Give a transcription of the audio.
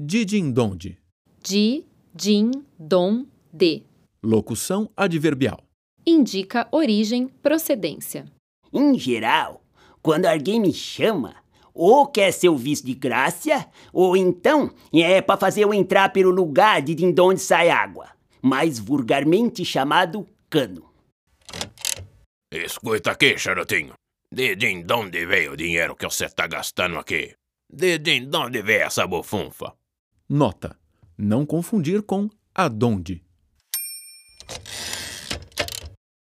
Didindonde. Di, din, dom, de. Locução adverbial. Indica origem, procedência. Em geral, quando alguém me chama, ou quer ser o vice de graça, ou então é para fazer eu entrar pelo lugar de onde sai água, mais vulgarmente chamado cano. Escuta aqui, charutinho. De onde veio o dinheiro que você tá gastando aqui? De onde veio essa bufunfa? Nota: não confundir com adonde.